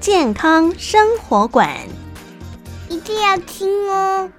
健康生活馆，一定要听哦。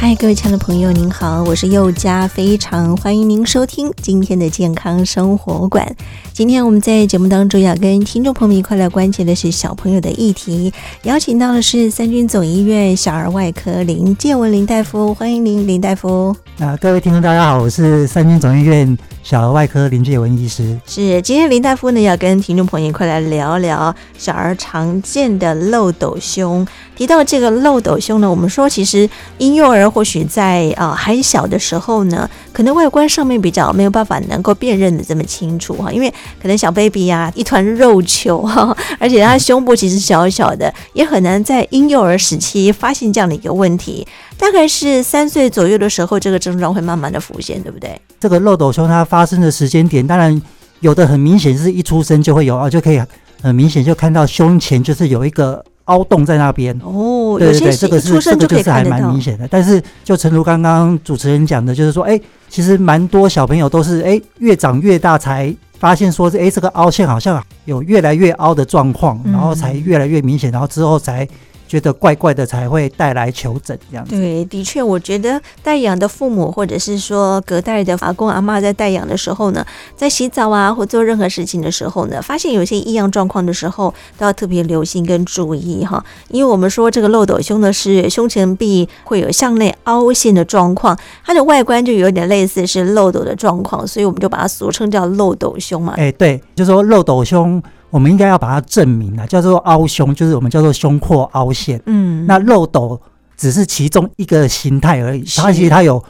嗨，各位亲爱的朋友，您好，我是佑佳，非常欢迎您收听今天的健康生活馆。今天我们在节目当中要跟听众朋友们一块来关切的是小朋友的议题，邀请到的是三军总医院小儿外科林建文林大夫，欢迎您，林大夫。啊，各位听众大家好，我是三军总医院小儿外科林志文医师。是，今天林大夫呢要跟听众朋友一块来聊聊小儿常见的漏斗胸。提到这个漏斗胸呢，我们说其实婴幼儿或许在啊还小的时候呢，可能外观上面比较没有办法能够辨认的这么清楚哈，因为可能小 baby 呀、啊、一团肉球哈，而且他胸部其实小小的，也很难在婴幼儿时期发现这样的一个问题。大概是三岁左右的时候，这个症状会慢慢的浮现，对不对？这个漏斗胸它发生的时间点，当然有的很明显是一出生就会有啊，就可以很明显就看到胸前就是有一个。凹洞在那边哦，对对对，这个是这个就是还蛮明显的。但是就诚如刚刚主持人讲的，就是说，哎，其实蛮多小朋友都是哎越长越大才发现说，哎这个凹陷好像有越来越凹的状况，然后才越来越明显，然后之后才。觉得怪怪的才会带来求诊这样子。对，的确，我觉得带养的父母或者是说隔代的阿公阿妈在带养的时候呢，在洗澡啊或做任何事情的时候呢，发现有些异样状况的时候，都要特别留心跟注意哈。因为我们说这个漏斗胸呢是胸前壁会有向内凹陷的状况，它的外观就有点类似是漏斗的状况，所以我们就把它俗称叫漏斗胸嘛。哎，对，就说漏斗胸。我们应该要把它证明了，叫做凹胸，就是我们叫做胸廓凹陷。嗯，那漏斗只是其中一个形态而已，它其实它有。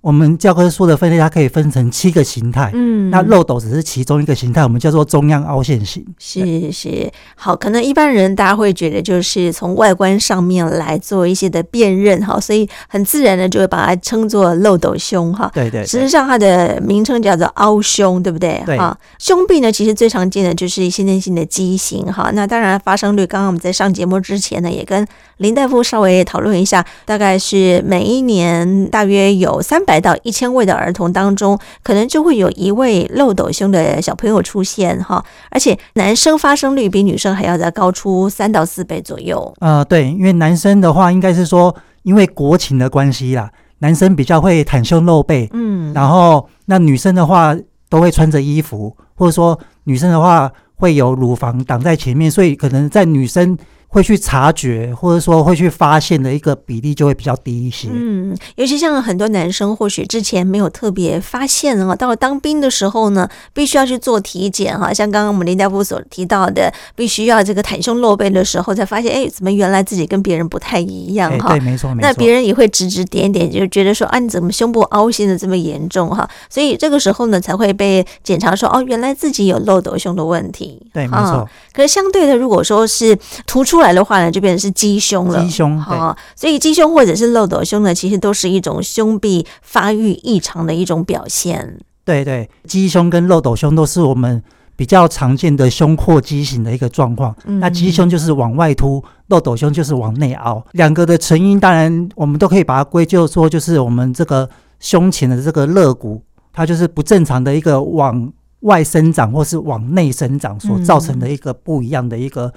我们教科书的分类，它可以分成七个形态。嗯，那漏斗只是其中一个形态，我们叫做中央凹陷型。是是，好，可能一般人大家会觉得就是从外观上面来做一些的辨认哈，所以很自然的就会把它称作漏斗胸哈。对，对对，实际上它的名称叫做凹胸，对不对？对啊，胸壁呢，其实最常见的就是先天性的畸形哈。那当然发生率，刚刚我们在上节目之前呢，也跟林大夫稍微讨论一下，大概是每一年大约有三百到一千位的儿童当中，可能就会有一位漏斗胸的小朋友出现哈，而且男生发生率比女生还要再高出三到四倍左右。呃，对，因为男生的话，应该是说因为国情的关系啦，男生比较会袒胸露背，嗯，然后那女生的话都会穿着衣服，或者说女生的话会有乳房挡在前面，所以可能在女生。会去察觉，或者说会去发现的一个比例就会比较低一些。嗯，尤其像很多男生，或许之前没有特别发现啊，到了当兵的时候呢，必须要去做体检哈。像刚刚我们林大夫所提到的，必须要这个袒胸露背的时候，才发现，哎，怎么原来自己跟别人不太一样哈？对，没错，没错。那别人也会指指点点，就觉得说，啊，你怎么胸部凹陷的这么严重哈？所以这个时候呢，才会被检查说，哦，原来自己有漏斗胸的问题。对，没错。可是相对的，如果说是突出。出来的话呢，就变成是鸡胸了。鸡胸，好，所以鸡胸或者是漏斗胸呢，其实都是一种胸壁发育异常的一种表现。对对，鸡胸跟漏斗胸都是我们比较常见的胸廓畸形的一个状况。嗯、那鸡胸就是往外凸，漏斗胸就是往内凹。两个的成因，当然我们都可以把它归咎说，就是我们这个胸前的这个肋骨，它就是不正常的一个往外生长或是往内生长所造成的一个不一样的一个。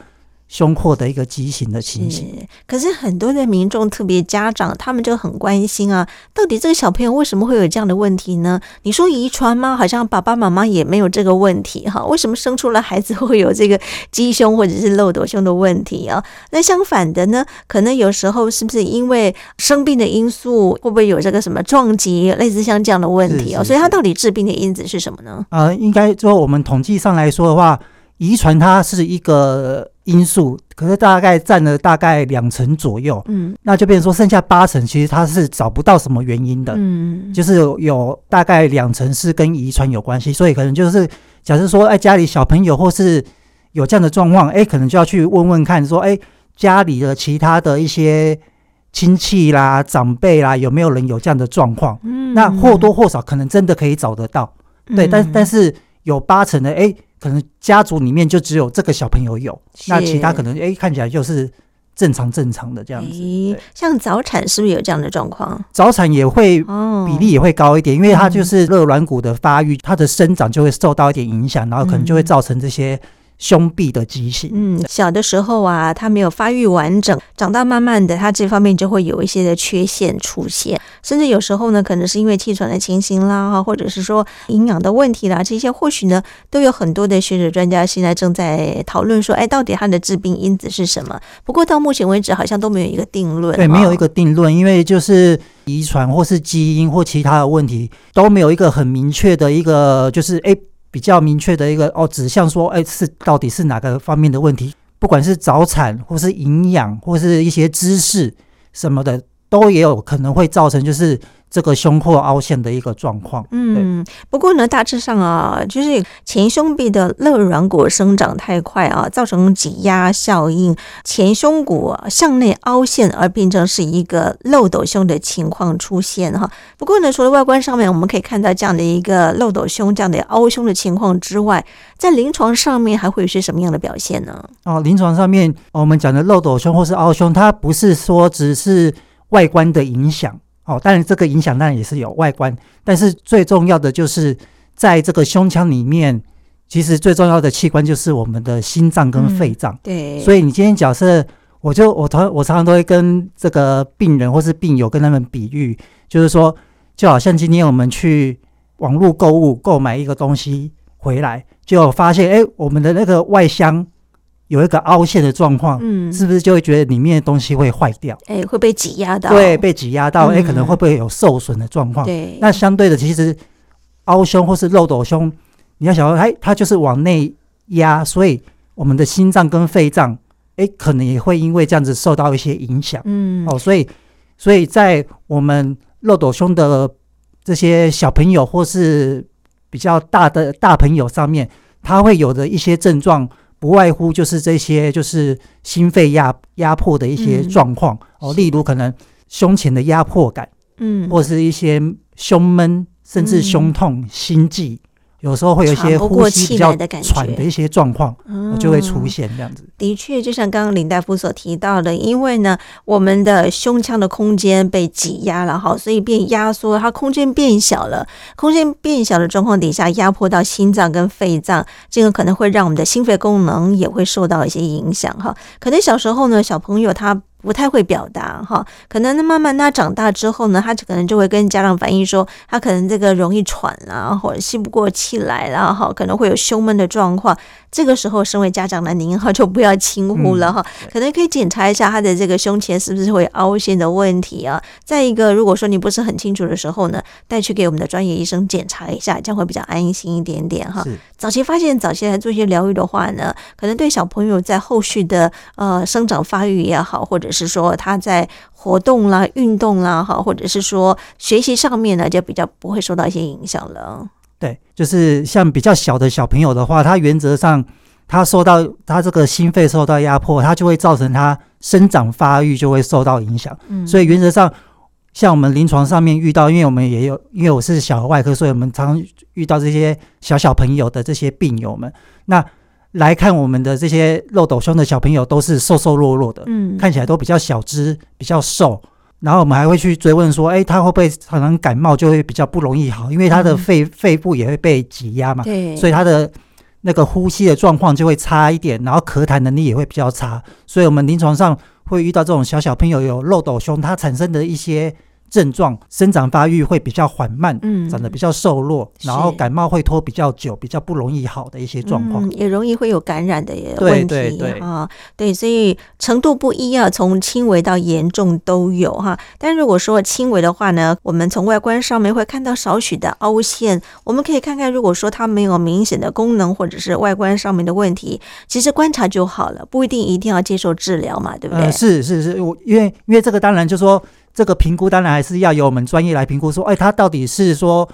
胸廓的一个畸形的情形，可是很多的民众，特别家长，他们就很关心啊，到底这个小朋友为什么会有这样的问题呢？你说遗传吗？好像爸爸妈妈也没有这个问题哈，为什么生出了孩子会有这个鸡胸或者是漏斗胸的问题啊？那相反的呢，可能有时候是不是因为生病的因素，会不会有这个什么撞击，类似像这样的问题啊？所以它到底致病的因子是什么呢？呃，应该说我们统计上来说的话。遗传它是一个因素，可是大概占了大概两成左右，嗯，那就变成说剩下八成其实它是找不到什么原因的，嗯，就是有，有大概两成是跟遗传有关系，所以可能就是假设说，哎，家里小朋友或是有这样的状况，哎，可能就要去问问看，说，哎，家里的其他的一些亲戚啦、长辈啦，有没有人有这样的状况？嗯，那或多或少可能真的可以找得到，对，但但是有八成的，哎。可能家族里面就只有这个小朋友有，那其他可能哎看起来就是正常正常的这样子。像早产是不是有这样的状况？早产也会比例也会高一点，因为它就是肋软骨的发育，它的生长就会受到一点影响，然后可能就会造成这些。胸壁的畸形，嗯，小的时候啊，他没有发育完整，长大慢慢的，他这方面就会有一些的缺陷出现，甚至有时候呢，可能是因为气喘的情形啦，或者是说营养的问题啦，这些或许呢，都有很多的学者专家现在正在讨论说，哎，到底它的致病因子是什么？不过到目前为止，好像都没有一个定论。对，没有一个定论，因为就是遗传或是基因或其他的问题都没有一个很明确的一个，就是哎。比较明确的一个哦，指向说，哎，是到底是哪个方面的问题？不管是早产，或是营养，或是一些知识什么的，都也有可能会造成，就是。这个胸廓凹陷的一个状况。嗯，不过呢，大致上啊，就是前胸壁的肋软骨生长太快啊，造成挤压效应，前胸骨向内凹陷，而变成是一个漏斗胸的情况出现哈。不过呢，除了外观上面我们可以看到这样的一个漏斗胸、这样的凹胸的情况之外，在临床上面还会有些什么样的表现呢？哦，临床上面我们讲的漏斗胸或是凹胸，它不是说只是外观的影响。哦，当然这个影响当然也是有外观，但是最重要的就是在这个胸腔里面，其实最重要的器官就是我们的心脏跟肺脏。嗯、对，所以你今天假设，我就我常我常常都会跟这个病人或是病友跟他们比喻，就是说，就好像今天我们去网络购物购买一个东西回来，就发现哎，我们的那个外箱。有一个凹陷的状况，嗯，是不是就会觉得里面的东西会坏掉？哎，会被挤压到，对，被挤压到，哎、嗯，可能会不会有受损的状况？对，那相对的，其实凹胸或是漏斗胸，你要想到，哎，它就是往内压，所以我们的心脏跟肺脏，哎，可能也会因为这样子受到一些影响。嗯，哦，所以，所以在我们漏斗胸的这些小朋友或是比较大的大朋友上面，他会有的一些症状。不外乎就是这些，就是心肺压压迫的一些状况、嗯、哦，例如可能胸前的压迫感，嗯，或是一些胸闷，甚至胸痛、嗯、心悸。有时候会有一些呼吸比较喘的一些状况，就会出现这样子。的确，就像刚刚林大夫所提到的，因为呢，我们的胸腔的空间被挤压了哈，所以变压缩，它空间变小了。空间变小的状况底下，压迫到心脏跟肺脏，这个可能会让我们的心肺功能也会受到一些影响哈。可能小时候呢，小朋友他。不太会表达哈，可能慢慢他长大之后呢，他就可能就会跟家长反映说，他可能这个容易喘啦，或者吸不过气来啦，哈，可能会有胸闷的状况。这个时候，身为家长的您哈，就不要轻忽了哈，可能可以检查一下他的这个胸前是不是会凹陷的问题啊。再一个，如果说你不是很清楚的时候呢，带去给我们的专业医生检查一下，这样会比较安心一点点哈。早期发现，早期来做一些疗愈的话呢，可能对小朋友在后续的呃生长发育也好，或者是说他在活动啦、运动啦哈，或者是说学习上面呢，就比较不会受到一些影响了。对，就是像比较小的小朋友的话，他原则上他受到他这个心肺受到压迫，他就会造成他生长发育就会受到影响。嗯，所以原则上，像我们临床上面遇到，因为我们也有，因为我是小儿外科，所以我们常常遇到这些小小朋友的这些病友们，那来看我们的这些漏斗胸的小朋友都是瘦瘦弱弱的，嗯，看起来都比较小只，比较瘦。然后我们还会去追问说，哎，他会不会可能感冒，就会比较不容易好，因为他的肺、嗯、肺部也会被挤压嘛，对，所以他的那个呼吸的状况就会差一点，然后咳痰能力也会比较差，所以我们临床上会遇到这种小小朋友有漏斗胸，它产生的一些症状，生长发育会比较缓慢，嗯，长得比较瘦弱，然后感冒会拖比较久，比较不容易好的一些状况，嗯，也容易会有感染的问题，对对对啊，对，所以程度不一啊，从轻微到严重都有哈。但如果说轻微的话呢，我们从外观上面会看到少许的凹陷，我们可以看看，如果说它没有明显的功能或者是外观上面的问题，其实观察就好了，不一定一定要接受治疗嘛，对不对？呃、是是是，我因为因为这个当然就说。这个评估当然还是要由我们专业来评估，说，哎，它到底是说，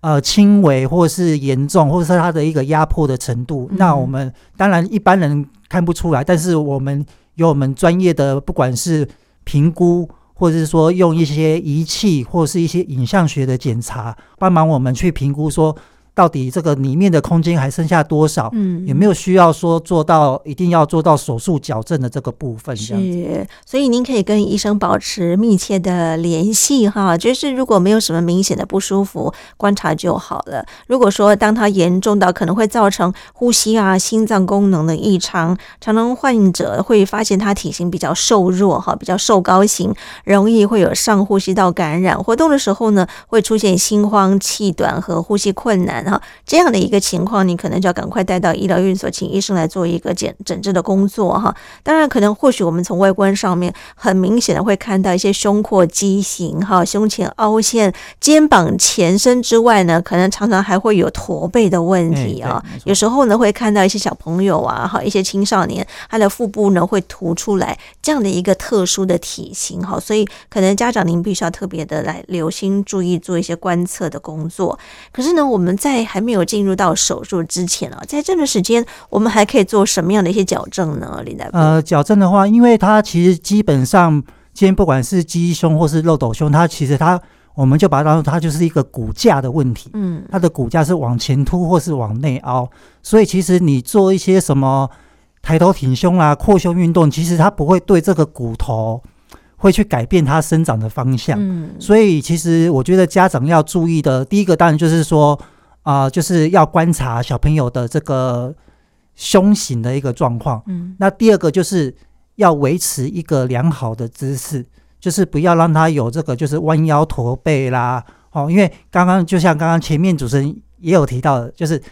呃，轻微或是严重，或者是它的一个压迫的程度。嗯、那我们当然一般人看不出来，但是我们有我们专业的，不管是评估，或者是说用一些仪器，或是一些影像学的检查，帮忙我们去评估说。到底这个里面的空间还剩下多少？嗯，有没有需要说做到一定要做到手术矫正的这个部分？是，所以您可以跟医生保持密切的联系哈。就是如果没有什么明显的不舒服，观察就好了。如果说当它严重到可能会造成呼吸啊、心脏功能的异常，常常患者会发现他体型比较瘦弱哈，比较瘦高型，容易会有上呼吸道感染。活动的时候呢，会出现心慌、气短和呼吸困难。哈，这样的一个情况，你可能就要赶快带到医疗院所，请医生来做一个检诊治的工作哈。当然，可能或许我们从外观上面很明显的会看到一些胸廓畸形哈，胸前凹陷、肩膀前伸之外呢，可能常常还会有驼背的问题啊。有时候呢，会看到一些小朋友啊，哈，一些青少年，他的腹部呢会凸出来这样的一个特殊的体型哈，所以可能家长您必须要特别的来留心注意，做一些观测的工作。可是呢，我们在在还没有进入到手术之前啊，在这段时间，我们还可以做什么样的一些矫正呢？林大夫，呃，矫正的话，因为它其实基本上，今天不管是鸡胸或是漏斗胸，它其实它，我们就把它当做它就是一个骨架的问题。嗯，它的骨架是往前凸或是往内凹，所以其实你做一些什么抬头挺胸啊、扩胸运动，其实它不会对这个骨头。会去改变它生长的方向，嗯，所以其实我觉得家长要注意的，第一个当然就是说，啊、呃，就是要观察小朋友的这个胸型的一个状况，嗯，那第二个就是要维持一个良好的姿势，就是不要让他有这个就是弯腰驼背啦，哦，因为刚刚就像刚刚前面主持人也有提到的，就是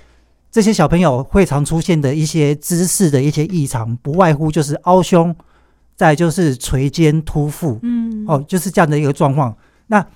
这些小朋友会常出现的一些姿势的一些异常，不外乎就是凹胸。再就是垂肩突腹，嗯，哦，就是这样的一个状况。那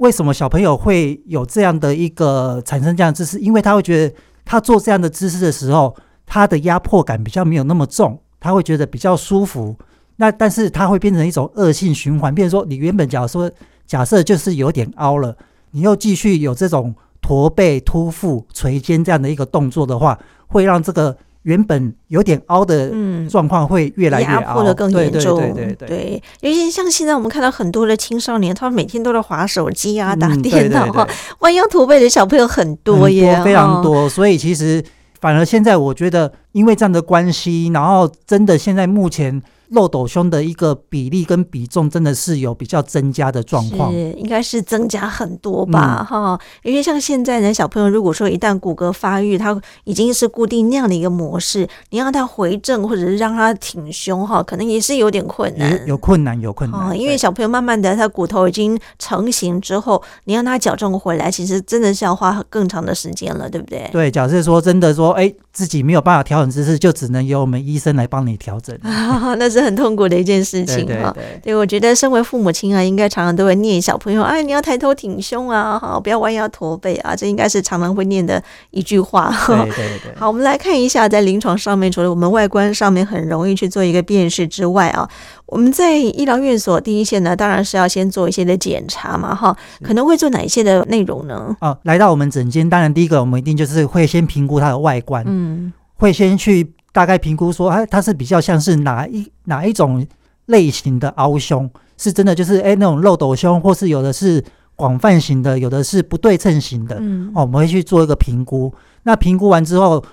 为什么小朋友会有这样的一个产生这样的姿势？因为他会觉得他做这样的姿势的时候，他的压迫感比较没有那么重，他会觉得比较舒服。那但是他会变成一种恶性循环，比如说你原本假如说假设就是有点凹了，你又继续有这种驼背、突腹、垂肩这样的一个动作的话，会让这个。原本有点凹的状况会越来越凹，压迫的更严重。对对对对，对，尤其像现在我们看到很多的青少年，他们每天都在划手机啊、打电脑啊，弯腰驼背的小朋友很多耶，多，非常多。所以其实反而现在我觉得，因为这样的关系，然后真的现在目前。漏斗胸的一个比例跟比重真的是有比较增加的状况，是应该是增加很多吧，哈、嗯。因为像现在呢，小朋友如果说一旦骨骼发育，他已经是固定那样的一个模式，你让他回正或者是让他挺胸，哈，可能也是有点困难，有，有困难，有困难。因为小朋友慢慢的他骨头已经成型之后，你让他矫正回来，其实真的是要花更长的时间了，对不对？对，假设说真的说，哎，自己没有办法调整姿势，就只能由我们医生来帮你调整，那是。很痛苦的一件事情哈，对，我觉得身为父母亲啊，应该常常都会念小朋友，哎，你要抬头挺胸啊，哈，不要弯腰驼背啊，这应该是常常会念的一句话。对对对。好，我们来看一下，在临床上面，除了我们外观上面很容易去做一个辨识之外啊，我们在医疗院所第一线呢，当然是要先做一些的检查嘛，哈，可能会做哪一些的内容呢？哦，来到我们诊间，当然第一个我们一定就是会先评估它的外观，嗯，会先去。大概评估说，哎，它是比较像是哪一哪一种类型的凹胸？是真的就是哎那种漏斗胸，或是有的是广泛型的，有的是不对称型的。嗯，哦，我们会去做一个评估。那评估完之后，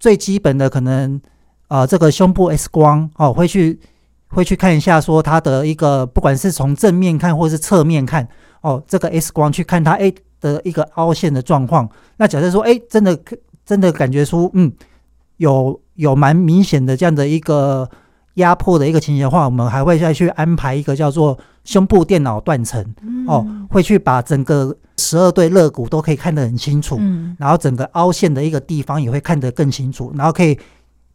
最基本的可能啊、呃，这个胸部 X 光哦，会去会去看一下，说它的一个不管是从正面看或是侧面看哦，这个 X 光去看它哎的一个凹陷的状况。那假设说哎真的真的感觉出嗯有。有蛮明显的这样的一个压迫的一个情形的话，我们还会再去安排一个叫做胸部电脑断层、嗯、哦，会去把整个十二对肋骨都可以看得很清楚，嗯、然后整个凹陷的一个地方也会看得更清楚，然后可以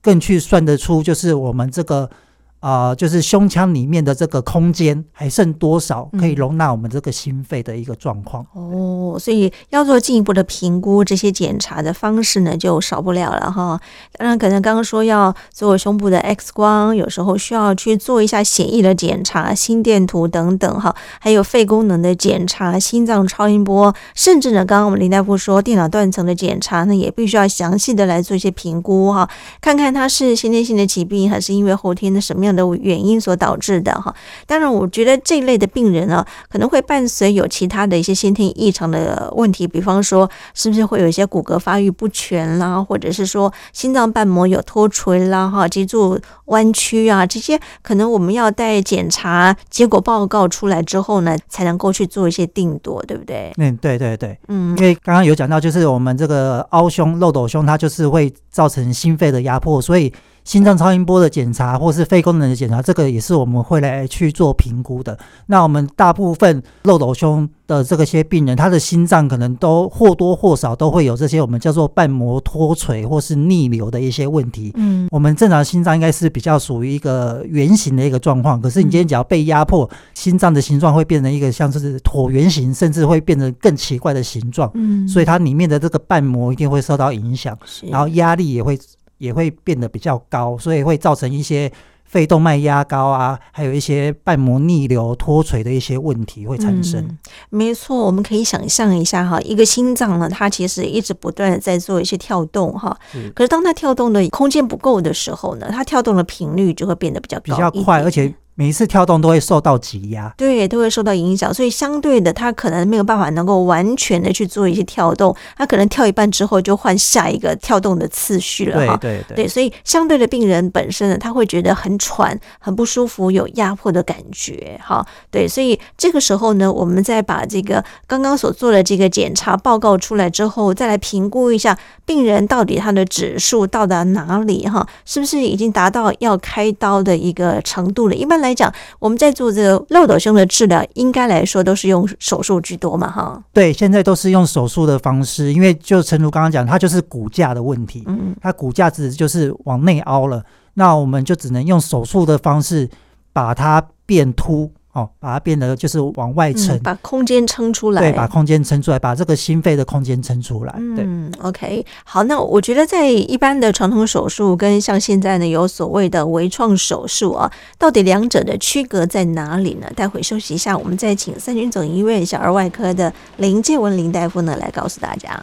更去算得出就是我们这个。啊、呃，就是胸腔里面的这个空间还剩多少，可以容纳我们这个心肺的一个状况。嗯、哦，所以要做进一步的评估，这些检查的方式呢就少不了了哈。当然，可能刚刚说要做胸部的 X 光，有时候需要去做一下显液的检查、心电图等等哈，还有肺功能的检查、心脏超音波，甚至呢，刚刚我们林大夫说电脑断层的检查呢，也必须要详细的来做一些评估哈，看看它是先天性的疾病，还是因为后天的什么样的原因所导致的哈，当然，我觉得这一类的病人呢，可能会伴随有其他的一些先天异常的问题，比方说，是不是会有一些骨骼发育不全啦，或者是说心脏瓣膜有脱垂啦，哈，脊柱弯曲啊，这些可能我们要待检查结果报告出来之后呢，才能够去做一些定夺，对不对？嗯，对对对，嗯，因为刚刚有讲到，就是我们这个凹胸、漏斗胸，它就是会造成心肺的压迫，所以。心脏超音波的检查，或是肺功能的检查，这个也是我们会来去做评估的。那我们大部分漏斗胸的这个些病人，他的心脏可能都或多或少都会有这些我们叫做瓣膜脱垂或是逆流的一些问题。嗯，我们正常心脏应该是比较属于一个圆形的一个状况，可是你今天只要被压迫，心脏的形状会变成一个像是椭圆形，甚至会变成更奇怪的形状。嗯，所以它里面的这个瓣膜一定会受到影响，然后压力也会。也会变得比较高，所以会造成一些肺动脉压高啊，还有一些瓣膜逆流脱垂的一些问题会产生。嗯，没错，我们可以想象一下哈，一个心脏呢，它其实一直不断的在做一些跳动哈，可是当它跳动的空间不够的时候呢，它跳动的频率就会变得比较高，比较快，而且。每一次跳动都会受到挤压，对，都会受到影响，所以相对的，他可能没有办法能够完全的去做一些跳动，他可能跳一半之后就换下一个跳动的次序了哈。对对对，对，所以相对的病人本身呢，他会觉得很喘、很不舒服、有压迫的感觉哈。对，所以这个时候呢，我们再把这个刚刚所做的这个检查报告出来之后，再来评估一下病人到底他的指数到达哪里哈，是不是已经达到要开刀的一个程度了？一般来。来讲，我们在做这个漏斗胸的治疗，应该来说都是用手术居多嘛，哈。对，现在都是用手术的方式，因为就诚如刚刚讲，它就是骨架的问题，嗯，它骨架子就是往内凹了，那我们就只能用手术的方式把它变凸。哦，把它变得就是往外撑，嗯，把空间撑出来。对，把空间撑出来，把这个心肺的空间撑出来。对，嗯，OK，好，那我觉得在一般的传统手术跟像现在呢有所谓的微创手术啊，到底两者的区隔在哪里呢？待会休息一下，我们再请三军总医院小儿外科的林介文林大夫呢来告诉大家。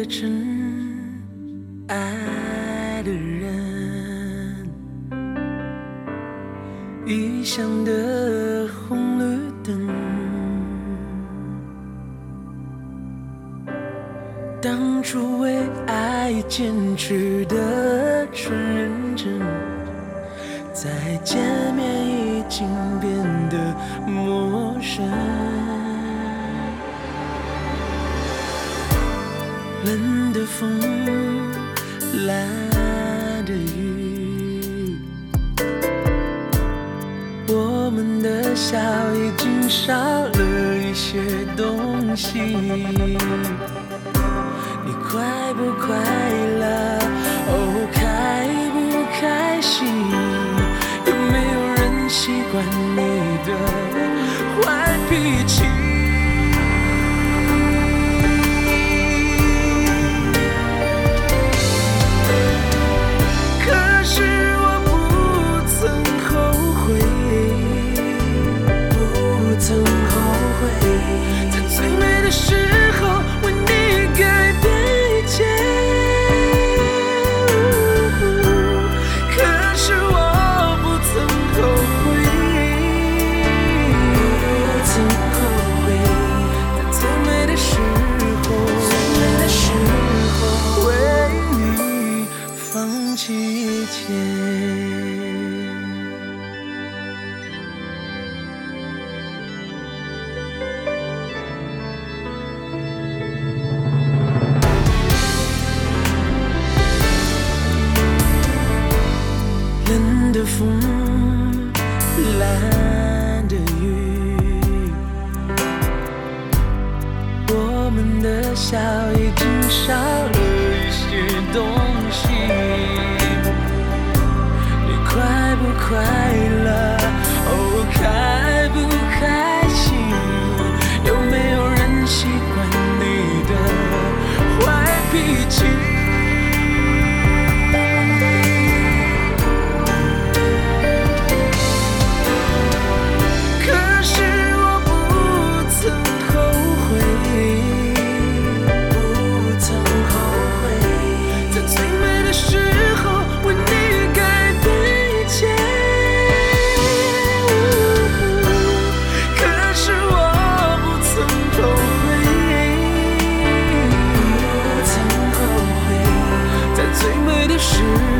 的城，爱的人，异乡的红绿灯，当初为爱坚持的纯认真，再见面已经变得陌生。冷的风，蓝的雨，我们的笑已经少了一些东西。你快不快乐？哦，开不开心？有没有人习惯你的坏脾气？是。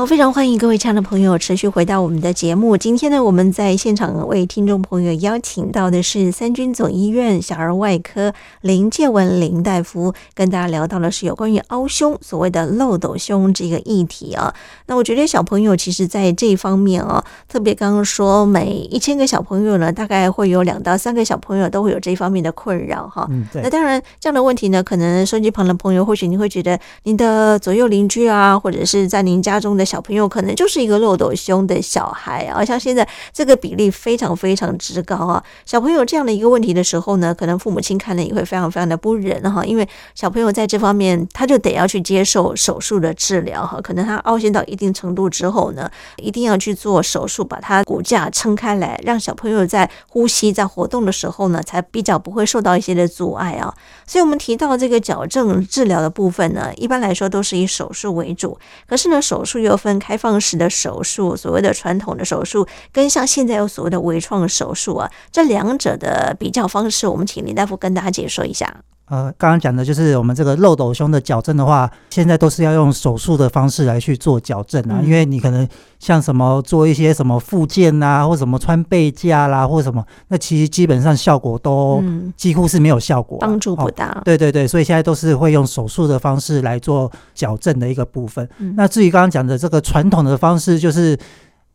好，非常欢迎各位亲爱的朋友持续回到我们的节目。今天呢，我们在现场为听众朋友邀请到的是三军总医院小儿外科林建文林大夫，跟大家聊到的是有关于凹胸，所谓的漏斗胸这个议题啊。那我觉得小朋友其实在这一方面啊，特别刚刚说每一千个小朋友呢，大概会有两到三个小朋友都会有这一方面的困扰哈。那当然，这样的问题呢，可能收音机旁的朋友或许你会觉得您的左右邻居啊，或者是在您家中的小朋友可能就是一个漏斗胸的小孩啊，像现在这个比例非常非常之高啊。小朋友这样的一个问题的时候呢，可能父母亲看了也会非常非常的不忍哈，因为小朋友在这方面他就得要去接受手术的治疗哈，可能他凹陷到一定程度之后呢，一定要去做手术，把他骨架撑开来，让小朋友在呼吸在活动的时候呢，才比较不会受到一些的阻碍啊。所以，我们提到这个矫正治疗的部分呢，一般来说都是以手术为主，可是呢，手术又分。开放式的手术，所谓的传统的手术，跟像现在有所谓的微创手术啊，这两者的比较方式，我们请林大夫跟大家解说一下。呃，刚刚讲的就是我们这个漏斗胸的矫正的话，现在都是要用手术的方式来去做矫正啊，嗯、因为你可能像什么做一些什么附件啊，或什么穿背架啦，或什么，那其实基本上效果都几乎是没有效果，啊，帮、嗯、助不大，哦。对对对，所以现在都是会用手术的方式来做矫正的一个部分。嗯、那至于刚刚讲的这个传统的方式，就是。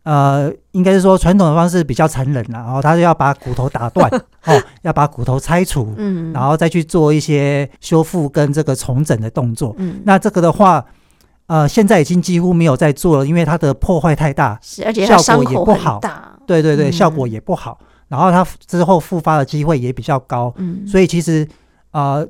呃，应该是说传统的方式比较残忍了，然后他就要把骨头打断，哦，要把骨头拆除，嗯，然后再去做一些修复跟这个重整的动作。嗯，那这个的话，呃，现在已经几乎没有在做了，因为它的破坏太大，是而且效果也不好，对对对，嗯、效果也不好，然后它之后复发的机会也比较高，嗯，所以其实啊。呃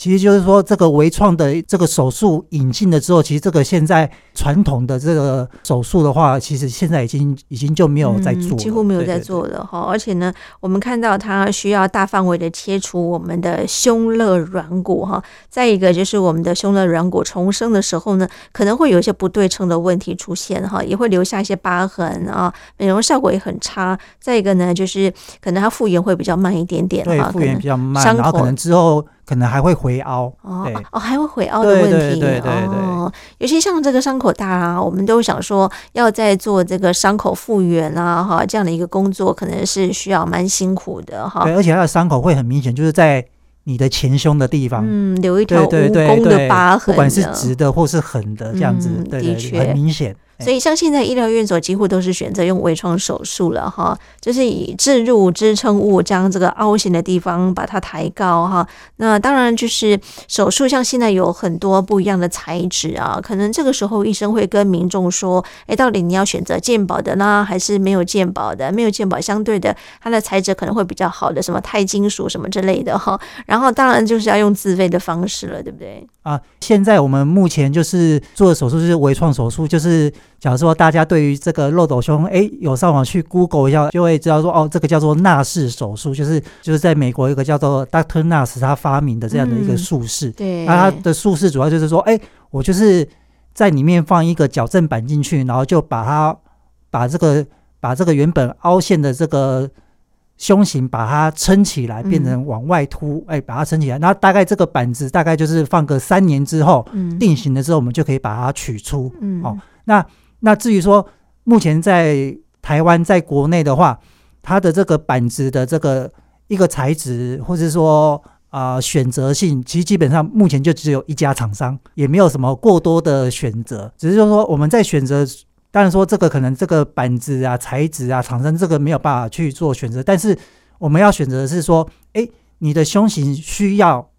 其实就是说，这个微创的这个手术引进了之后，其实这个现在传统的这个手术的话，其实现在已经已经就没有在做几乎没有在做了哈。而且呢，我们看到它需要大范围的切除我们的胸肋软骨哈。再一个就是我们的胸肋软骨重生的时候呢，可能会有一些不对称的问题出现哈，也会留下一些疤痕啊，美容效果也很差。再一个呢，就是可能它复原会比较慢一点点哈，复原比较慢，然后可能之后。可能还会回凹哦哦，还会回凹的问题对对对对对哦。尤其像这个伤口大啊，我们都想说要在做这个伤口复原啊，哈，这样的一个工作可能是需要蛮辛苦的哈。对，而且它的伤口会很明显，就是在你的前胸的地方，嗯，留一条蜈蚣的疤痕，不管是直的或是横的，这样子，嗯、对，对，对，的确很明显。所以像现在医疗院所几乎都是选择用微创手术了哈，就是以置入支撑物将这个凹陷的地方把它抬高哈。那当然就是手术，像现在有很多不一样的材质啊，可能这个时候医生会跟民众说，哎，到底你要选择健保的呢，还是没有健保的？没有健保相对的，它的材质可能会比较好的，什么钛金属什么之类的哈。然后当然就是要用自费的方式了，对不对？啊，现在我们目前就是做的手术就是微创手术，就是。假如说大家对于这个漏斗胸，哎，有上网去 Google 一下，就会知道说，哦，这个叫做纳氏手术，就是就是在美国一个叫做 Dr. Nass 他发明的这样的一个术式。嗯、对，那他的术式主要就是说，哎，我就是在里面放一个矫正板进去，然后就把它把这个把这个原本凹陷的这个胸型把它撑起来，变成往外凸，哎、嗯，把它撑起来。那大概这个板子大概就是放个三年之后，嗯、定型了之后，我们就可以把它取出。嗯，哦，那。那至于说，目前在台湾，在国内的话，它的这个板子的这个一个材质，或者说啊、呃、选择性，其实基本上目前就只有一家厂商，也没有什么过多的选择。只是说说我们在选择，当然说这个可能这个板子啊、材质啊，厂商这个没有办法去做选择，但是我们要选择的是说，哎，你的胸型需要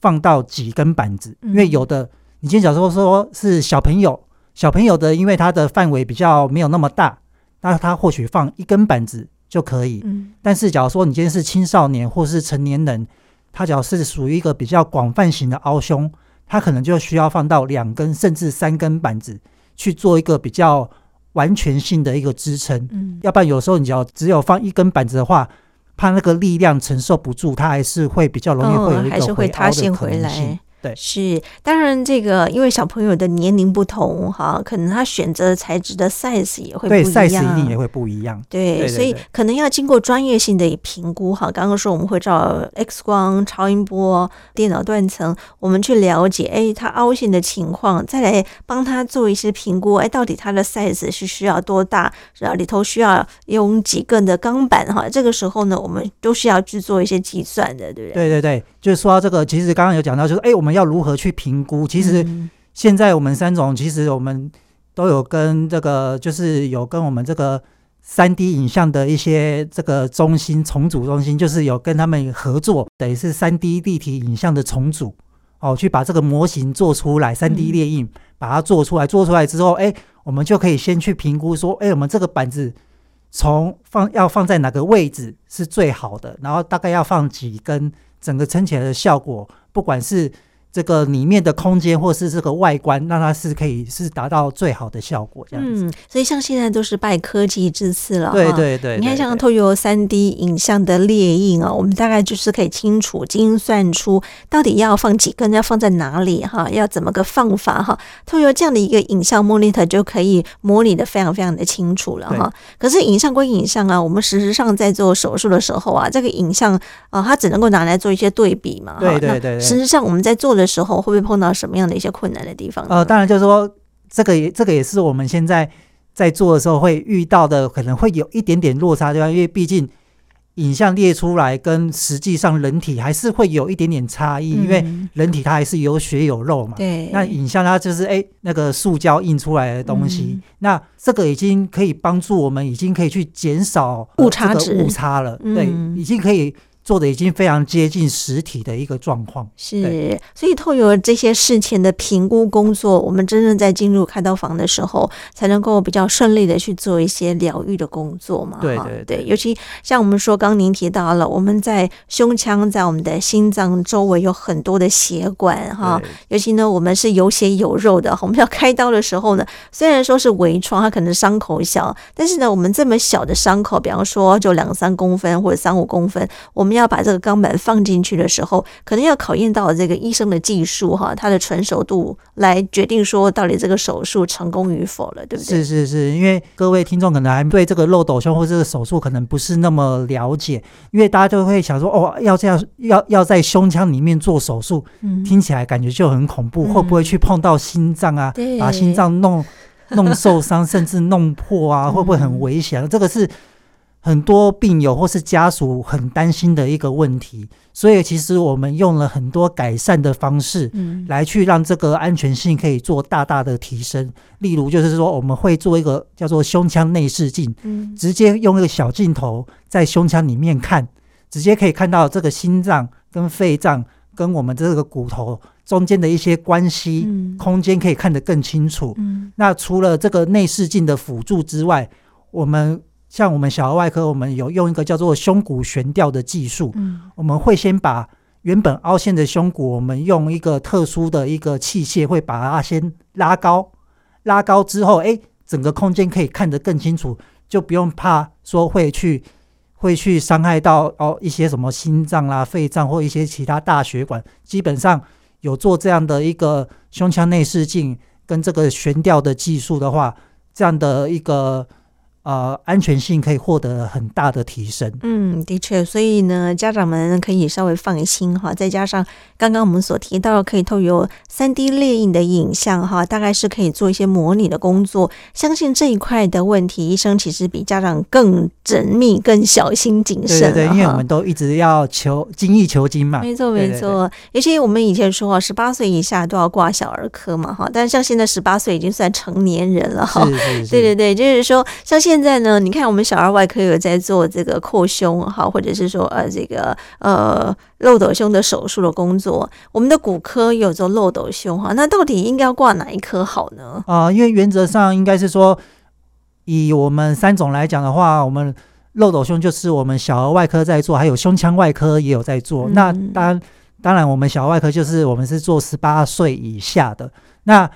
放到几根板子？因为有的，你今天假如说是小朋友。小朋友的，因为它的范围比较没有那么大，那他或许放一根板子就可以。嗯。但是，假如说你今天是青少年或是成年人，他只要是属于一个比较广泛型的凹胸，他可能就需要放到两根甚至三根板子去做一个比较完全性的一个支撑。嗯。要不然，有时候你只要只有放一根板子的话，怕那个力量承受不住，它还是会比较容易会有一个会塌陷回来。对，是当然，这个因为小朋友的年龄不同，哈，可能他选择材质的 size 也会不一样，对，size 一定也会不一样。对，对对对，所以可能要经过专业性的评估，哈。刚刚说我们会照 X 光、超音波、电脑断层，我们去了解，哎，它凹陷的情况，再来帮他做一些评估，哎，到底它的 size 是需要多大，然后里头需要用几个的钢板，哈。这个时候呢，我们都需要去做一些计算的，对不对？对对对，就是说到这个，其实刚刚有讲到，就是哎，我们。要如何去评估？其实现在我们三种，其实我们都有跟这个，就是有跟我们这个三 D 影像的一些这个中心重组中心，就是有跟他们合作，等于是三 D 立体影像的重组哦，去把这个模型做出来，三 D 列印把它做出来，做出来之后，哎，我们就可以先去评估说，哎，我们这个板子从放要放在哪个位置是最好的，然后大概要放几根，整个撑起来的效果，不管是。这个里面的空间或是这个外观，让它是可以是达到最好的效果，这样子。嗯，所以像现在都是拜科技之赐了。对对对，对，你看像 Toyo 三 D 影像的列印啊，我们大概就是可以清楚精算出到底要放几根，要放在哪里哈，要怎么个放法哈。Toyo 这样的一个影像 monitor 就可以模拟的非常非常的清楚了哈。可是影像归影像啊，我们实际上在做手术的时候啊，这个影像啊，它只能够拿来做一些对比嘛。对对对，对。实际上我们在做的时候会不会碰到什么样的一些困难的地方？呃，当然就是说，这个也这个也是我们现在在做的时候会遇到的，可能会有一点点落差，对吧？因为毕竟影像列出来跟实际上人体还是会有一点点差异，嗯、因为人体它还是有血有肉嘛。对。那影像它就是哎，那个塑胶印出来的东西，嗯、那这个已经可以帮助我们，已经可以去减少误差值误差了。对，嗯、已经可以。做的已经非常接近实体的一个状况，是，所以透过这些事前的评估工作，我们真正在进入开刀房的时候，才能够比较顺利的去做一些疗愈的工作嘛。对对对，对，尤其像我们说，刚您提到了，我们在胸腔在我们的心脏周围有很多的血管哈，尤其呢，我们是有血有肉的，我们要开刀的时候呢，虽然说是微创，它可能伤口小，但是呢，我们这么小的伤口，比方说就两三公分或者三五公分，我们我们要把这个钢板放进去的时候，可能要考验到这个医生的技术哈，他的纯熟度来决定说到底这个手术成功与否了，对不对？是是是，因为各位听众可能还对这个漏斗胸或这个手术可能不是那么了解，因为大家就会想说哦，要这样要要在胸腔里面做手术，嗯、听起来感觉就很恐怖，嗯、会不会去碰到心脏啊？对把心脏弄弄受伤，甚至弄破啊？会不会很危险？嗯、这个是。很多病友或是家属很担心的一个问题，所以其实我们用了很多改善的方式，嗯，来去让这个安全性可以做大大的提升。例如，就是说我们会做一个叫做胸腔内视镜，嗯，直接用一个小镜头在胸腔里面看，直接可以看到这个心脏跟肺脏跟我们这个骨头中间的一些关系，嗯，空间可以看得更清楚。嗯，那除了这个内视镜的辅助之外，我们像我们小儿外科，我们有用一个叫做胸骨悬吊的技术。嗯，我们会先把原本凹陷的胸骨，我们用一个特殊的一个器械，会把它先拉高。拉高之后，哎，整个空间可以看得更清楚，就不用怕说会去会去伤害到哦一些什么心脏啦、肺脏或一些其他大血管。基本上有做这样的一个胸腔内视镜跟这个悬吊的技术的话，这样的一个。呃，安全性可以获得很大的提升。嗯，的确，所以呢，家长们可以稍微放心哈。再加上刚刚我们所提到，可以透过三 D 列印的影像哈，大概是可以做一些模拟的工作。相信这一块的问题，医生其实比家长更缜密、更小心谨慎。对对对，因为我们都一直要求精益求精嘛。没错没错，尤其我们以前说啊，十八岁以下都要挂小儿科嘛哈，但是像现在十八岁已经算成年人了哈。是是是。对对对，就是说像现现在呢，你看我们小儿外科有在做这个扩胸哈，或者是说呃这个呃漏斗胸的手术的工作。我们的骨科有做漏斗胸哈，那到底应该要挂哪一科好呢？啊、呃，因为原则上应该是说，以我们三种来讲的话，我们漏斗胸就是我们小儿外科在做，还有胸腔外科也有在做。嗯、那当然，当然我们小儿外科就是我们是做十八岁以下的那。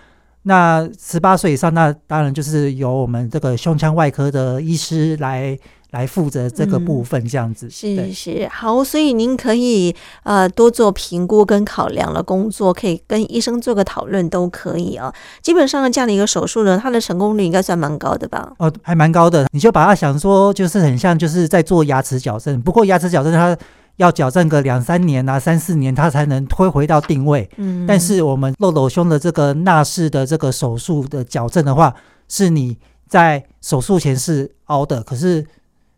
那十八岁以上，那当然就是由我们这个胸腔外科的医师来来负责这个部分，这样子。嗯、是是好，所以您可以呃多做评估跟考量了工作，可以跟医生做个讨论都可以啊。基本上这样的一个手术呢，它的成功率应该算蛮高的吧？哦，还蛮高的。你就把它想说，就是很像就是在做牙齿矫正，不过牙齿矫正它。要矫正个两三年啊，三四年，它才能推回到定位。嗯，但是我们漏斗胸的这个纳氏的这个手术的矫正的话，是你在手术前是凹的，可是。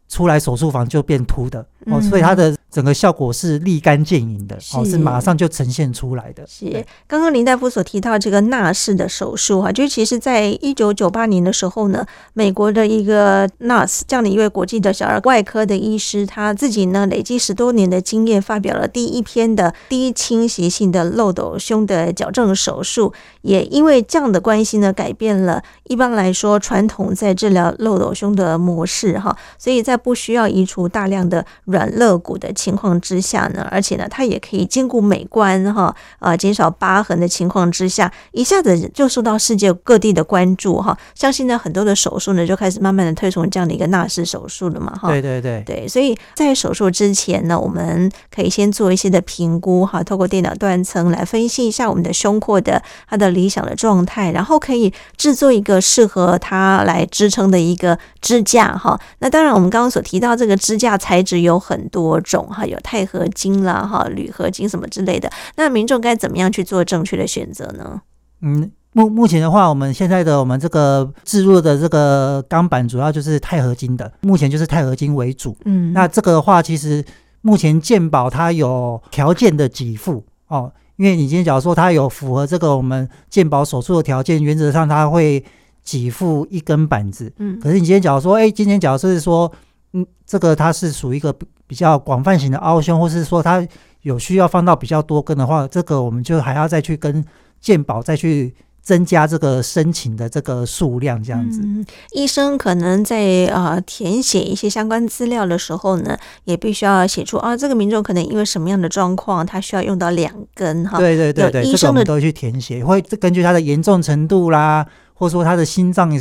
出来手术房就变凸的哦，所以它的整个效果是立竿见影的哦，是马上就呈现出来的。是。刚刚林大夫所提到这个纳氏的手术哈，就其实在一九九八年的时候呢，美国的一个 NAS 这样的一位国际的小儿外科的医师，他自己呢累积十多年的经验，发表了第一篇的低倾斜性的漏斗胸的矫正手术，也因为这样的关系呢，改变了一般来说传统在治疗漏斗胸的模式哈，所以在不需要移除大量的软肋骨的情况之下呢，而且呢，它也可以兼顾美观哈，呃，减少疤痕的情况之下，一下子就受到世界各地的关注哈。相信呢很多的手术呢，就开始慢慢的推崇这样的一个纳氏手术了嘛哈。对对对对，所以在手术之前呢，我们可以先做一些的评估哈，透过电脑断层来分析一下我们的胸廓的它的理想的状态，然后可以制作一个适合它来支撑的一个支架哈。那当然我们刚刚。所提到这个支架材质有很多种哈，有钛合金啦哈、铝合金什么之类的。那民众该怎么样去做正确的选择呢？嗯，目目前的话，我们现在的我们这个置入的这个钢板主要就是钛合金的，目前就是钛合金为主。嗯，那这个的话，其实目前鉴宝它有条件的给付哦，因为你今天假如说它有符合这个我们健保手术的条件，原则上它会给付一根板子。嗯，可是你今天假如说，哎，今天假如是说。嗯，这个它是属于一个比较广泛型的凹胸，或是说它有需要放到比较多根的话，这个我们就还要再去跟健保再去增加这个申请的这个数量，这样子。嗯，医生可能在啊填写一些相关资料的时候呢，也必须要写出啊，这个民众可能因为什么样的状况，他需要用到两根哈。对对对对，医生的都会去填写，会根据他的严重程度啦，或者说他的心脏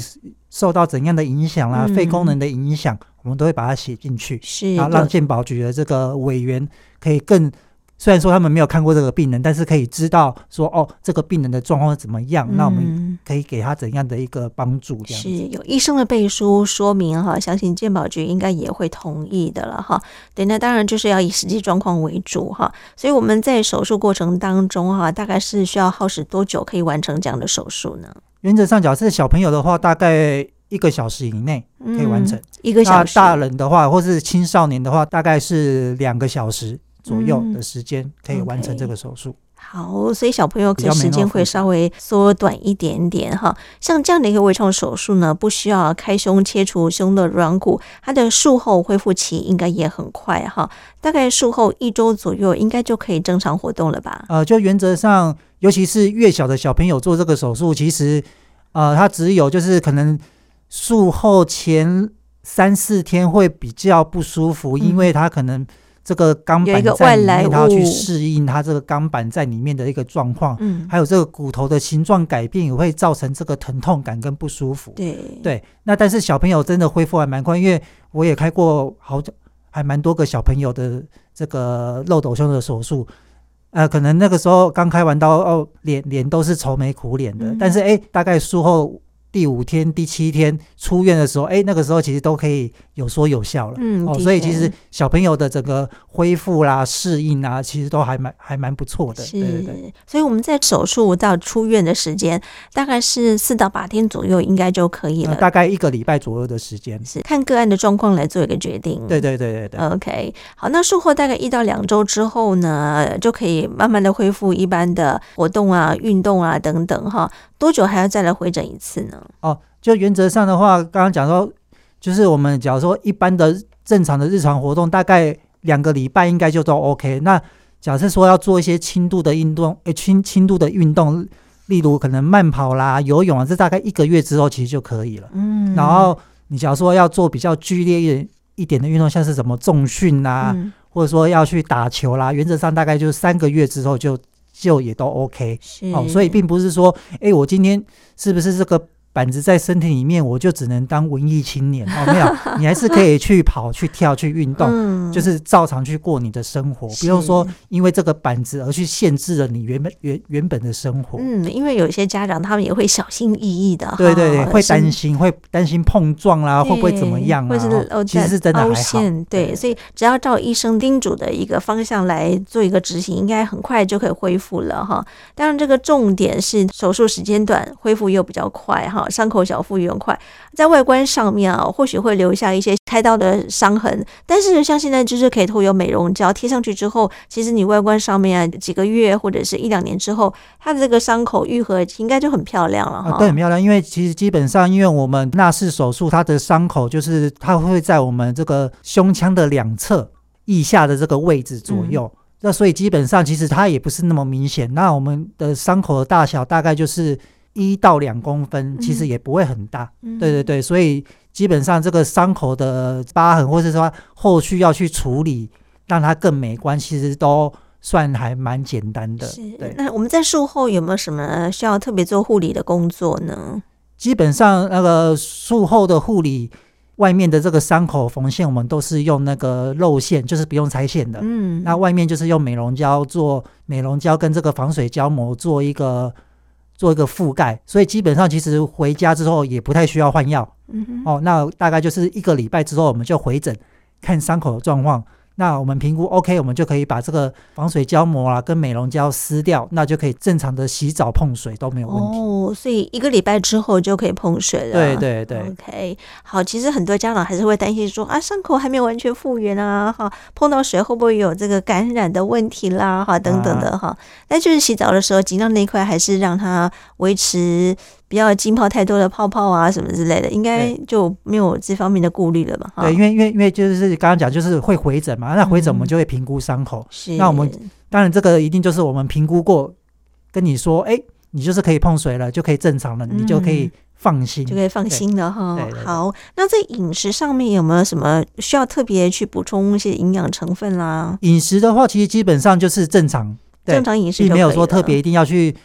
受到怎样的影响啦，肺功能的影响。嗯我们都会把它写进去，是，然后让健保局的这个委员可以更，虽然说他们没有看过这个病人，但是可以知道说，哦，这个病人的状况怎么样，嗯，那我们可以给他怎样的一个帮助？这样是有医生的背书说明哈，相信健保局应该也会同意的了哈。对，那当然就是要以实际状况为主哈。所以我们在手术过程当中哈，大概是需要耗时多久可以完成这样的手术呢？原则上，假设小朋友的话，大概一个小时以内可以完成。嗯、一个小时。那大人的话，或是青少年的话，大概是两个小时左右的时间可以完成这个手术。嗯 okay 好，所以小朋友的时间会稍微缩短一点点哈。像这样的一个微创手术呢，不需要开胸切除胸的软骨，它的术后恢复期应该也很快哈。大概术后一周左右，应该就可以正常活动了吧？呃，就原则上，尤其是越小的小朋友做这个手术，其实呃，他只有就是可能术后前三四天会比较不舒服，嗯、因为他可能。这个钢板在里面，他要去适应他这个钢板在里面的一个状况，嗯，还有这个骨头的形状改变也会造成这个疼痛感跟不舒服。对对，那但是小朋友真的恢复还蛮快，因为我也开过好还蛮多个小朋友的这个漏斗胸的手术，呃，可能那个时候刚开完刀哦，脸脸都是愁眉苦脸的，嗯、但是哎，大概术后。第五天、第七天出院的时候，哎，那个时候其实都可以有说有笑了。嗯，哦，所以其实小朋友的整个恢复啦、适应啊，其实都还蛮还蛮不错的。是，对对对。所以我们在手术到出院的时间大概是四到八天左右，应该就可以了。嗯，大概一个礼拜左右的时间，是看个案的状况来做一个决定。对对对对对。OK，好，那术后大概一到两周之后呢，就可以慢慢的恢复一般的活动啊、运动啊等等哈。多久还要再来回诊一次呢？哦，就原则上的话，刚刚讲说，就是我们假如说一般的正常的日常活动，大概两个礼拜应该就都 OK。那假设说要做一些轻度的运动，诶，轻轻度的运动，例如可能慢跑啦、游泳啊，这大概一个月之后其实就可以了。嗯，然后你假如说要做比较剧烈一点一点的运动，像是什么重训啦，嗯、或者说要去打球啦，原则上大概就是三个月之后就。就也都 OK，哦，所以并不是说，哎，我今天是不是这个？板子在身体里面，我就只能当文艺青年哦，没有，你还是可以去跑、去跳、去运动，嗯、就是照常去过你的生活，不用说因为这个板子而去限制了你原本原原本的生活。嗯，因为有些家长他们也会小心翼翼的，对对对，会担心，会担心碰撞啦，会不会怎么样啊？其实是真的还好。对，所以只要照医生叮嘱的一个方向来做一个执行，应该很快就可以恢复了哈。当然，这个重点是手术时间短，恢复又比较快哈。伤口小、复原快，在外观上面啊，或许会留下一些开刀的伤痕，但是像现在就是可以涂有美容胶贴上去之后，其实你外观上面啊，几个月或者是一两年之后，它的这个伤口愈合应该就很漂亮了哈。啊，对，很漂亮，因为其实基本上，因为我们纳氏手术，它的伤口就是它会在我们这个胸腔的两侧腋下的这个位置左右，嗯、那所以基本上其实它也不是那么明显。那我们的伤口的大小大概就是。一到两公分，其实也不会很大。嗯、对对对，所以基本上这个伤口的疤痕，或者说后续要去处理，让它更美观，其实都算还蛮简单的。是，对。那我们在术后有没有什么需要特别做护理的工作呢？基本上那个术后的护理，外面的这个伤口缝线，我们都是用那个肉线，就是不用拆线的。嗯。那外面就是用美容胶做美容胶跟这个防水胶膜做一个。做一个覆盖，所以基本上其实回家之后也不太需要换药。嗯。哦，那大概就是一个礼拜之后，我们就回诊看伤口的状况。那我们评估 OK，我们就可以把这个防水胶膜啊跟美容胶撕掉，那就可以正常的洗澡碰水都没有问题。哦，所以一个礼拜之后就可以碰水了。对对对。OK，好，其实很多家长还是会担心说啊，伤口还没有完全复原啊，哈，碰到水会不会有这个感染的问题啦，哈，等等的哈。那、啊、就是洗澡的时候，尽量那一块还是让它维持。不要浸泡太多的泡泡啊，什么之类的，应该就没有这方面的顾虑了吧？对，因为因为因为就是刚刚讲，就是会回诊嘛，那回诊我们就会评估伤口。嗯、是，那我们当然这个一定就是我们评估过，跟你说，哎，你就是可以碰水了，就可以正常了，嗯、你就可以放心，就可以放心了哈。好，那在饮食上面有没有什么需要特别去补充一些营养成分啦？饮食的话，其实基本上就是正常，正常饮食，并没有说特别一定要去。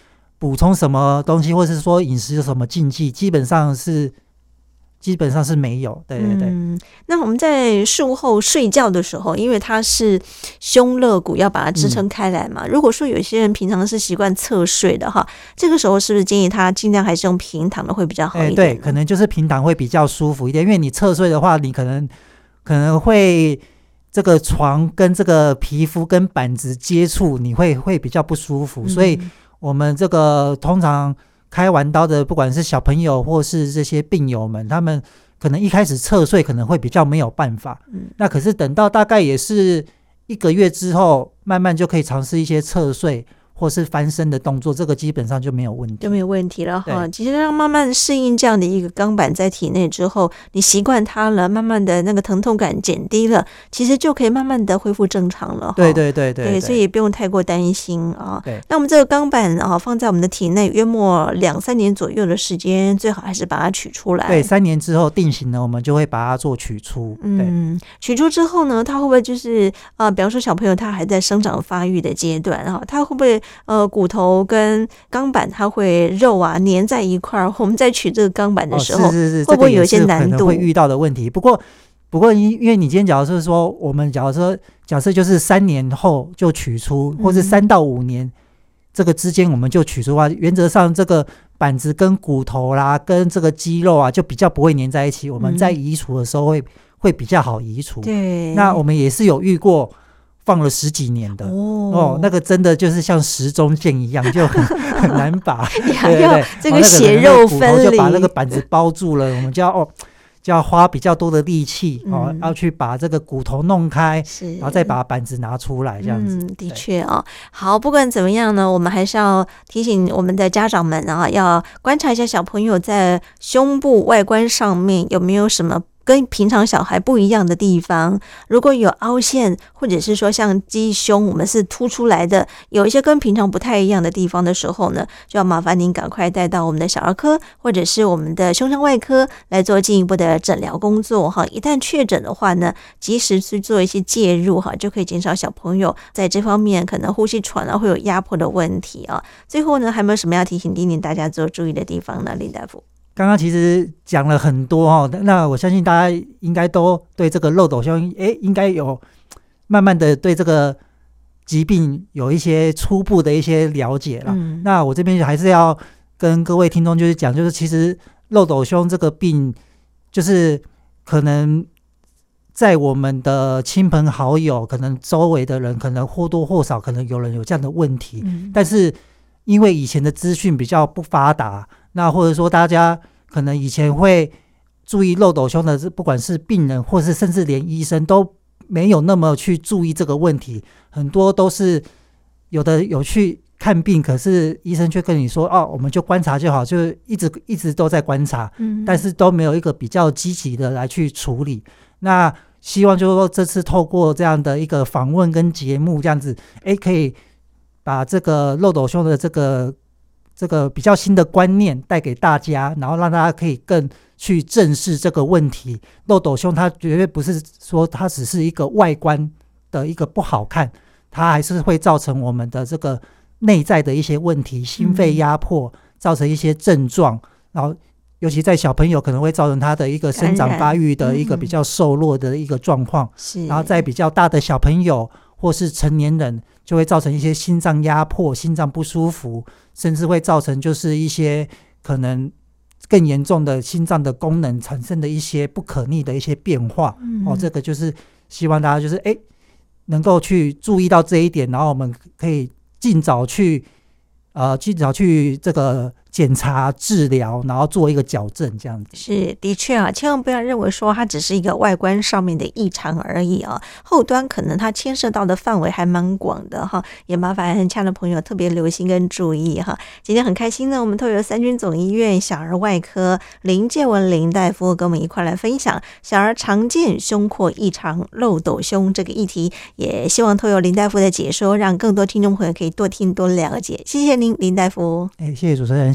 补充什么东西，或者是说饮食有什么禁忌，基本上是基本上是没有。对对对。嗯，那我们在术后睡觉的时候，因为它是胸肋骨要把它支撑开来嘛。嗯，如果说有些人平常是习惯侧睡的哈，这个时候是不是建议他尽量还是用平躺的会比较好一点？对，可能就是平躺会比较舒服一点，因为你侧睡的话，你可能可能会这个床跟这个皮肤跟板子接触，你会会比较不舒服，所以。我们这个通常开完刀的，不管是小朋友或是这些病友们，他们可能一开始侧睡可能会比较没有办法，嗯，那可是等到大概也是一个月之后，慢慢就可以尝试一些侧睡。或是翻身的动作，这个基本上就没有问题，就没有问题了哈。其实让慢慢适应这样的一个钢板在体内之后，你习惯它了，慢慢的那个疼痛感减低了，其实就可以慢慢的恢复正常了。对对对对，对，对，所以也不用太过担心啊。对，那我们这个钢板啊，放在我们的体内约莫两三年左右的时间，最好还是把它取出来。对，三年之后定型了，我们就会把它做取出。嗯，取出之后呢，它会不会就是啊，比方说小朋友他还在生长发育的阶段啊，他会不会？呃，骨头跟钢板它会肉啊粘在一块儿，我们在取这个钢板的时候，哦、是是是，会不会有一些难度？会遇到的问题。不过，不过因因为你今天假如是说，我们假如说假设就是三年后就取出，或是三到五年这个之间我们就取出的话，嗯、原则上这个板子跟骨头啦，跟这个肌肉啊，就比较不会粘在一起。我们在移除的时候会、嗯、会比较好移除。对，那我们也是有遇过。放了十几年的哦，哦，那个真的就是像时钟剑一样，就很很难把。对对对，这个血肉分离，就把那个板子包住了。我们就要哦，就要花比较多的力气哦、嗯，要去把这个骨头弄开，然后再把板子拿出来，这样子。嗯，的确啊、哦。好，不管怎么样呢，我们还是要提醒我们的家长们啊，要观察一下小朋友在胸部外观上面有没有什么。跟平常小孩不一样的地方，如果有凹陷，或者是说像鸡胸，我们是凸出来的，有一些跟平常不太一样的地方的时候呢，就要麻烦您赶快带到我们的小儿科或者是我们的胸腔外科来做进一步的诊疗工作哈。一旦确诊的话呢，及时去做一些介入哈，就可以减少小朋友在这方面可能呼吸喘啊会有压迫的问题啊。最后呢，还有没有什么要提醒叮咛大家做注意的地方呢，林大夫？刚刚其实讲了很多哦，那我相信大家应该都对这个漏斗胸，诶，应该有慢慢的对这个疾病有一些初步的一些了解了。嗯。那我这边还是要跟各位听众就是讲，就是其实漏斗胸这个病，就是可能在我们的亲朋好友，可能周围的人，可能或多或少可能有人有这样的问题。嗯。但是因为以前的资讯比较不发达。那或者说，大家可能以前会注意漏斗胸的，不管是病人，或是甚至连医生都没有那么去注意这个问题。很多都是有的有去看病，可是医生却跟你说：“哦，我们就观察就好，就一直一直都在观察。”嗯，但是都没有一个比较积极的来去处理。那希望就是说，这次透过这样的一个访问跟节目，这样子，诶，可以把这个漏斗胸的这个。这个比较新的观念带给大家，然后让大家可以更去正视这个问题。漏斗胸它绝对不是说它只是一个外观的一个不好看，它还是会造成我们的这个内在的一些问题，心肺压迫造成一些症状，嗯、然后尤其在小朋友可能会造成他的一个生长发育的一个比较瘦弱的一个状况，是、嗯，然后在比较大的小朋友或是成年人。就会造成一些心脏压迫、心脏不舒服，甚至会造成就是一些可能更严重的心脏的功能产生的一些不可逆的一些变化。嗯、哦，这个就是希望大家就是哎，能够去注意到这一点，然后我们可以尽早去呃尽早去这个。检查、治疗，然后做一个矫正，这样子是的确啊，千万不要认为说它只是一个外观上面的异常而已啊，后端可能它牵涉到的范围还蛮广的哈，也麻烦很亲爱的朋友特别留心跟注意哈。今天很开心呢，我们透过三军总医院小儿外科林建文林大夫跟我们一块来分享小儿常见胸廓异常漏斗胸这个议题，也希望透过林大夫的解说，让更多听众朋友可以多听多了解。谢谢您，林大夫。哎，谢谢主持人。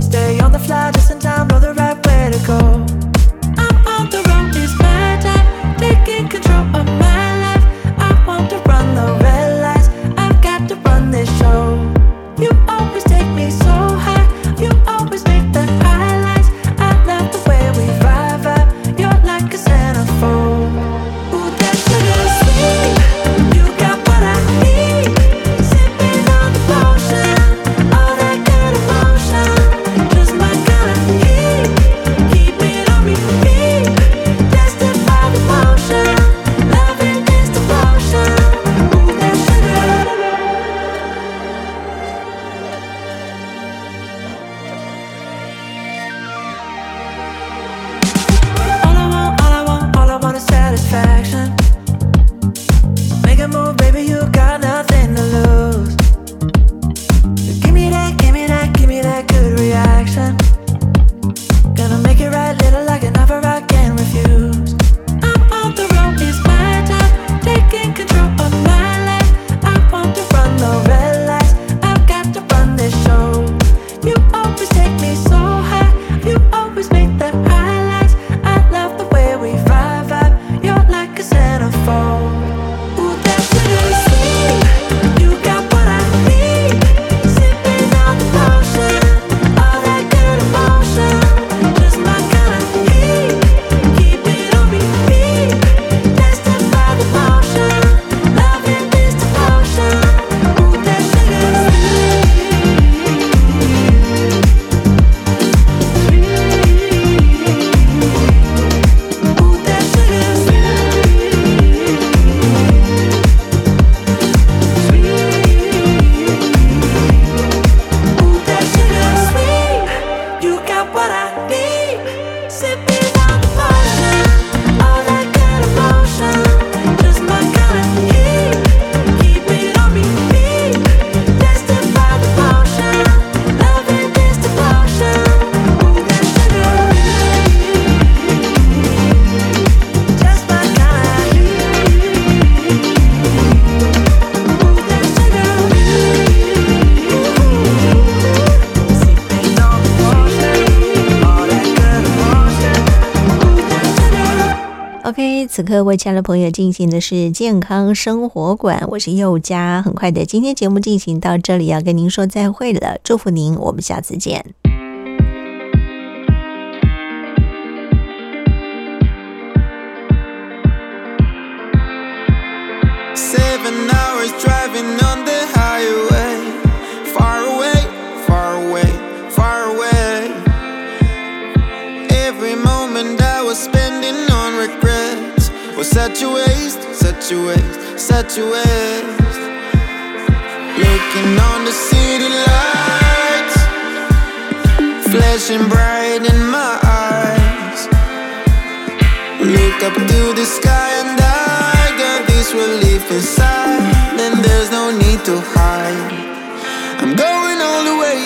Stay on the fly just in time, for the right way to go. 此刻为亲爱的朋友进行的是健康生活馆，我是佑佳。很快的，今天节目进行到这里，要跟您说再会了，祝福您，我们下次见。set your waist, set your waist, set your waist. Looking on the city lights, flashing bright in my eyes. Look up to the sky and I got this relief inside. Then there's no need to hide. I'm going all the way.